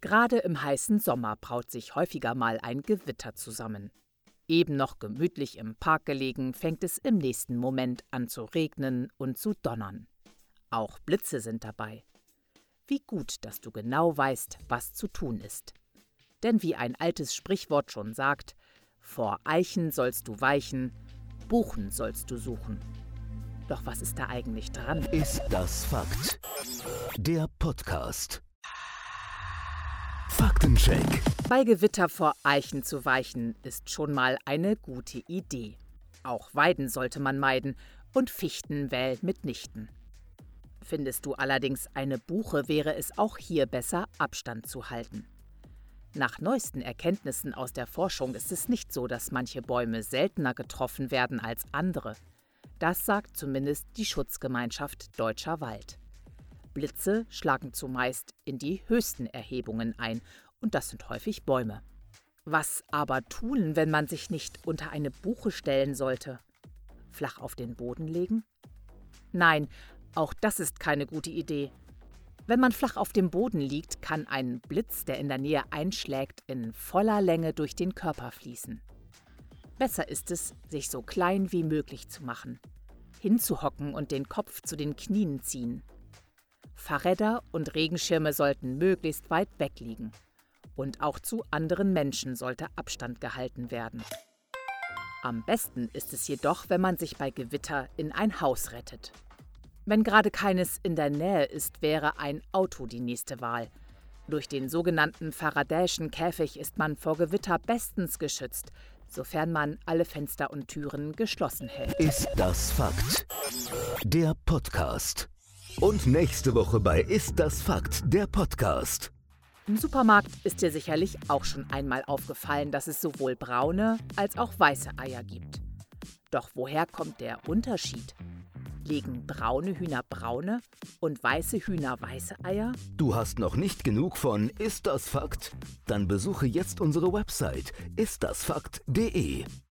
Gerade im heißen Sommer braut sich häufiger mal ein Gewitter zusammen. Eben noch gemütlich im Park gelegen, fängt es im nächsten Moment an zu regnen und zu donnern. Auch Blitze sind dabei. Wie gut, dass du genau weißt, was zu tun ist. Denn wie ein altes Sprichwort schon sagt, vor Eichen sollst du weichen, Buchen sollst du suchen. Doch was ist da eigentlich dran? Ist das Fakt? Der Podcast. Faktencheck. Bei Gewitter vor Eichen zu weichen, ist schon mal eine gute Idee. Auch Weiden sollte man meiden und Fichten wählt mitnichten. Findest du allerdings eine Buche, wäre es auch hier besser, Abstand zu halten. Nach neuesten Erkenntnissen aus der Forschung ist es nicht so, dass manche Bäume seltener getroffen werden als andere. Das sagt zumindest die Schutzgemeinschaft Deutscher Wald. Blitze schlagen zumeist in die höchsten Erhebungen ein, und das sind häufig Bäume. Was aber tun, wenn man sich nicht unter eine Buche stellen sollte? Flach auf den Boden legen? Nein, auch das ist keine gute Idee. Wenn man flach auf dem Boden liegt, kann ein Blitz, der in der Nähe einschlägt, in voller Länge durch den Körper fließen. Besser ist es, sich so klein wie möglich zu machen, hinzuhocken und den Kopf zu den Knien ziehen. Fahrräder und Regenschirme sollten möglichst weit weg liegen. Und auch zu anderen Menschen sollte Abstand gehalten werden. Am besten ist es jedoch, wenn man sich bei Gewitter in ein Haus rettet. Wenn gerade keines in der Nähe ist, wäre ein Auto die nächste Wahl. Durch den sogenannten Faradäischen Käfig ist man vor Gewitter bestens geschützt, sofern man alle Fenster und Türen geschlossen hält. Ist das Fakt? Der Podcast. Und nächste Woche bei Ist das Fakt? Der Podcast. Im Supermarkt ist dir sicherlich auch schon einmal aufgefallen, dass es sowohl braune als auch weiße Eier gibt. Doch woher kommt der Unterschied? Legen braune Hühner braune und weiße Hühner weiße Eier? Du hast noch nicht genug von Ist das Fakt? Dann besuche jetzt unsere Website istdasfakt.de.